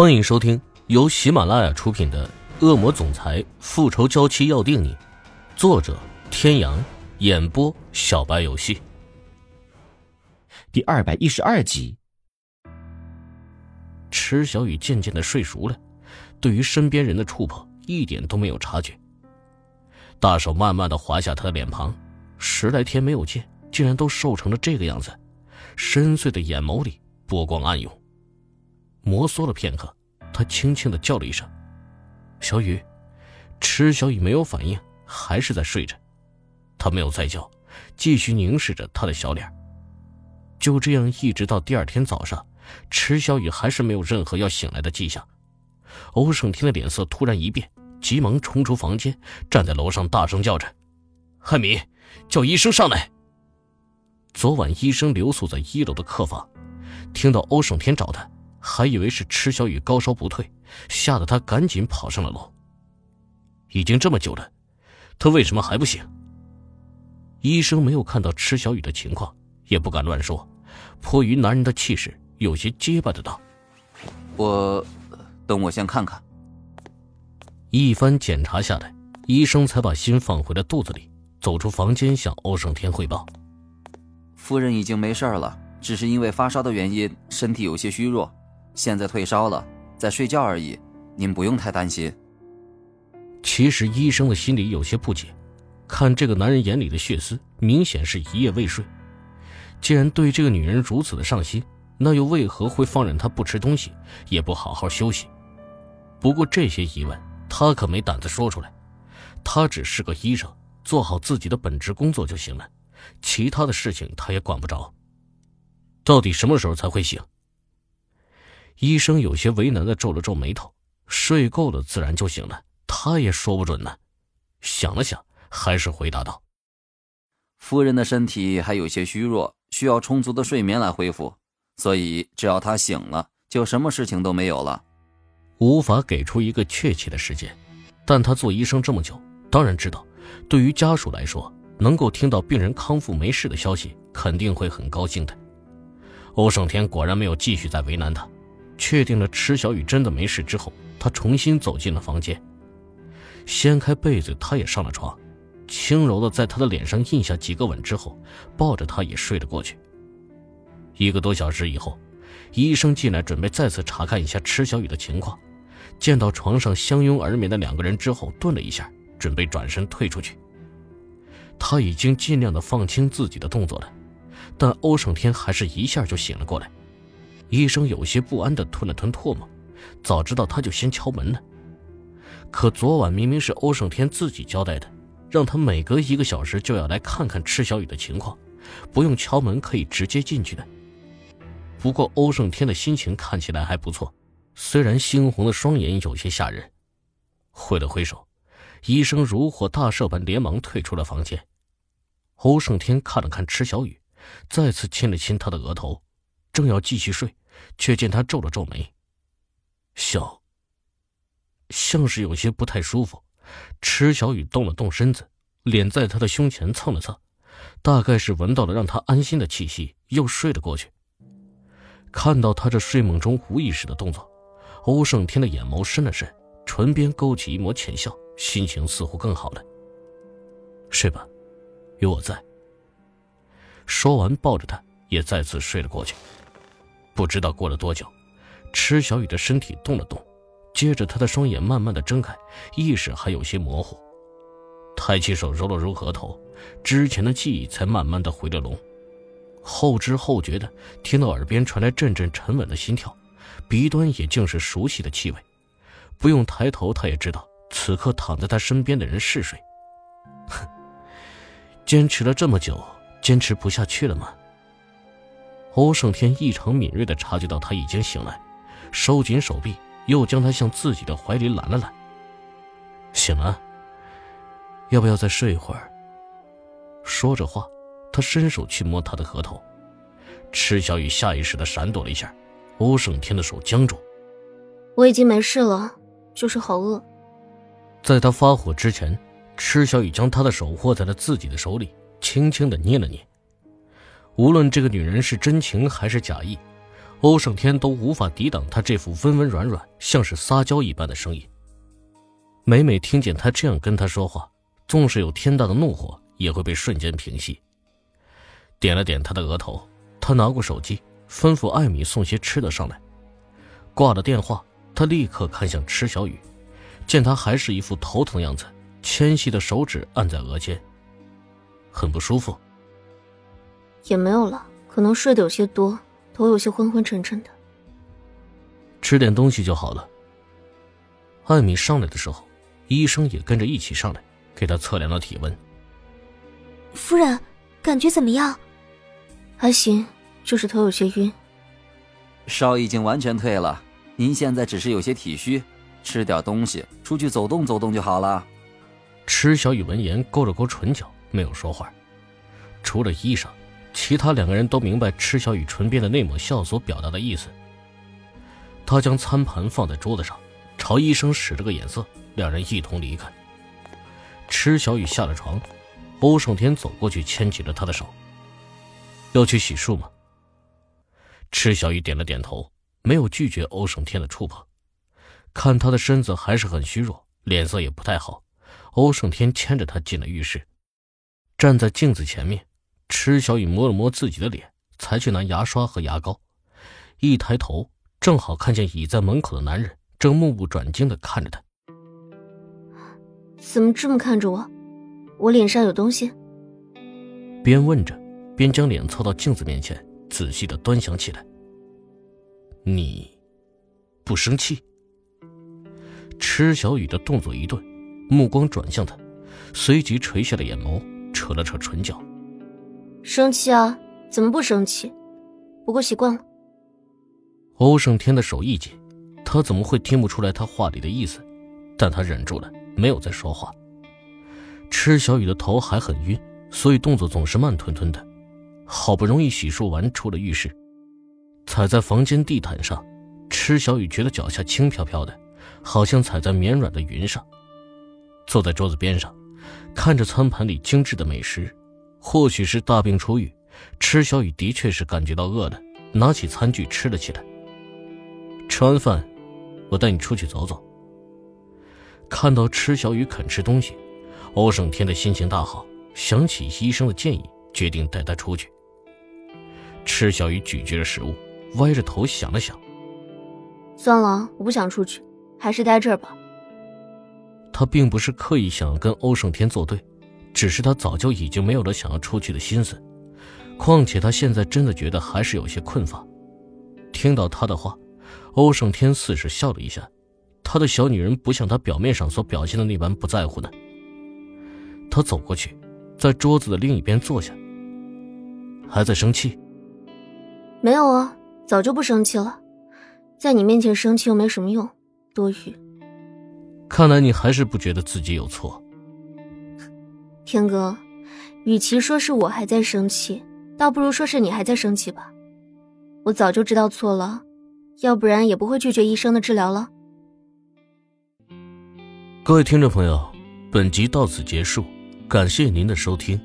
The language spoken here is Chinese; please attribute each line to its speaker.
Speaker 1: 欢迎收听由喜马拉雅出品的《恶魔总裁复仇娇妻要定你》，作者：天阳，演播：小白游戏。
Speaker 2: 第二百一十二集。
Speaker 1: 池小雨渐渐的睡熟了，对于身边人的触碰一点都没有察觉。大手慢慢的滑下他的脸庞，十来天没有见，竟然都瘦成了这个样子，深邃的眼眸里波光暗涌。摩挲了片刻，他轻轻的叫了一声：“小雨。”池小雨没有反应，还是在睡着。他没有再叫，继续凝视着他的小脸。就这样，一直到第二天早上，池小雨还是没有任何要醒来的迹象。欧胜天的脸色突然一变，急忙冲出房间，站在楼上大声叫着：“汉民，叫医生上来！”昨晚医生留宿在一楼的客房，听到欧胜天找他。还以为是池小雨高烧不退，吓得他赶紧跑上了楼。已经这么久了，他为什么还不醒？医生没有看到池小雨的情况，也不敢乱说，迫于男人的气势，有些结巴的道：“
Speaker 3: 我，等我先看看。”
Speaker 1: 一番检查下来，医生才把心放回了肚子里，走出房间向欧胜天汇报：“
Speaker 3: 夫人已经没事了，只是因为发烧的原因，身体有些虚弱。”现在退烧了，在睡觉而已，您不用太担心。
Speaker 1: 其实医生的心里有些不解，看这个男人眼里的血丝，明显是一夜未睡。既然对这个女人如此的上心，那又为何会放任她不吃东西，也不好好休息？不过这些疑问，他可没胆子说出来。他只是个医生，做好自己的本职工作就行了，其他的事情他也管不着。到底什么时候才会醒？医生有些为难的皱了皱眉头，睡够了自然就醒了，他也说不准呢。想了想，还是回答道：“
Speaker 3: 夫人的身体还有些虚弱，需要充足的睡眠来恢复，所以只要她醒了，就什么事情都没有了。”
Speaker 1: 无法给出一个确切的时间，但他做医生这么久，当然知道，对于家属来说，能够听到病人康复没事的消息，肯定会很高兴的。欧胜天果然没有继续再为难他。确定了池小雨真的没事之后，他重新走进了房间，掀开被子，他也上了床，轻柔的在他的脸上印下几个吻之后，抱着他也睡了过去。一个多小时以后，医生进来准备再次查看一下池小雨的情况，见到床上相拥而眠的两个人之后，顿了一下，准备转身退出去。他已经尽量的放轻自己的动作了，但欧胜天还是一下就醒了过来。医生有些不安地吞了吞唾沫，早知道他就先敲门了。可昨晚明明是欧胜天自己交代的，让他每隔一个小时就要来看看池小雨的情况，不用敲门可以直接进去的。不过欧胜天的心情看起来还不错，虽然猩红的双眼有些吓人。挥了挥手，医生如获大赦般连忙退出了房间。欧胜天看了看池小雨，再次亲了亲她的额头，正要继续睡。却见他皱了皱眉，笑，像是有些不太舒服。池小雨动了动身子，脸在他的胸前蹭了蹭，大概是闻到了让他安心的气息，又睡了过去。看到他这睡梦中无意识的动作，欧胜天的眼眸深了深，唇边勾起一抹浅笑，心情似乎更好了。睡吧，有我在。说完，抱着他也再次睡了过去。不知道过了多久，池小雨的身体动了动，接着她的双眼慢慢的睁开，意识还有些模糊。抬起手揉了揉额头，之前的记忆才慢慢的回了笼。后知后觉的听到耳边传来阵阵沉稳的心跳，鼻端也竟是熟悉的气味。不用抬头，他也知道此刻躺在他身边的人是谁。哼，坚持了这么久，坚持不下去了吗？欧胜天异常敏锐地察觉到他已经醒来，收紧手臂，又将他向自己的怀里揽了揽。醒了，要不要再睡一会儿？说着话，他伸手去摸他的额头。池小雨下意识地闪躲了一下，欧胜天的手僵住。
Speaker 4: 我已经没事了，就是好饿。
Speaker 1: 在他发火之前，池小雨将他的手握在了自己的手里，轻轻地捏了捏。无论这个女人是真情还是假意，欧胜天都无法抵挡她这副温温软软、像是撒娇一般的声音。每每听见他这样跟他说话，纵使有天大的怒火，也会被瞬间平息。点了点他的额头，他拿过手机，吩咐艾米送些吃的上来。挂了电话，他立刻看向池小雨，见他还是一副头疼样子，纤细的手指按在额间，很不舒服。
Speaker 4: 也没有了，可能睡得有些多。头有些昏昏沉沉的，
Speaker 1: 吃点东西就好了。艾米上来的时候，医生也跟着一起上来，给他测量了体温。
Speaker 5: 夫人，感觉怎么样？
Speaker 4: 还行，就是头有些晕。
Speaker 3: 烧已经完全退了，您现在只是有些体虚，吃点东西，出去走动走动就好了。
Speaker 1: 池小雨闻言勾了勾唇角，没有说话。除了医生。其他两个人都明白池小雨唇边的那抹笑所表达的意思。他将餐盘放在桌子上，朝医生使了个眼色，两人一同离开。池小雨下了床，欧胜天走过去牵起了他的手。要去洗漱吗？池小雨点了点头，没有拒绝欧胜天的触碰。看他的身子还是很虚弱，脸色也不太好，欧胜天牵着他进了浴室，站在镜子前面。池小雨摸了摸自己的脸，才去拿牙刷和牙膏。一抬头，正好看见倚在门口的男人正目不转睛的看着他。
Speaker 4: 怎么这么看着我？我脸上有东西？
Speaker 1: 边问着，边将脸凑到镜子面前，仔细的端详起来。你不生气？池小雨的动作一顿，目光转向他，随即垂下了眼眸，扯了扯唇角。
Speaker 4: 生气啊？怎么不生气？不过习惯了。
Speaker 1: 欧胜天的手一紧，他怎么会听不出来他话里的意思？但他忍住了，没有再说话。池小雨的头还很晕，所以动作总是慢吞吞的。好不容易洗漱完，出了浴室，踩在房间地毯上，池小雨觉得脚下轻飘飘的，好像踩在绵软的云上。坐在桌子边上，看着餐盘里精致的美食。或许是大病初愈，池小雨的确是感觉到饿了，拿起餐具吃了起来。吃完饭，我带你出去走走。看到池小雨肯吃东西，欧胜天的心情大好，想起医生的建议，决定带他出去。池小雨咀嚼着食物，歪着头想了想，
Speaker 4: 算了，我不想出去，还是待这儿吧。
Speaker 1: 他并不是刻意想要跟欧胜天作对。只是他早就已经没有了想要出去的心思，况且他现在真的觉得还是有些困乏。听到他的话，欧胜天似是笑了一下，他的小女人不像他表面上所表现的那般不在乎呢。他走过去，在桌子的另一边坐下。还在生气？
Speaker 4: 没有啊，早就不生气了。在你面前生气又没什么用，多余。
Speaker 1: 看来你还是不觉得自己有错。
Speaker 4: 天哥，与其说是我还在生气，倒不如说是你还在生气吧。我早就知道错了，要不然也不会拒绝医生的治疗了。
Speaker 1: 各位听众朋友，本集到此结束，感谢您的收听。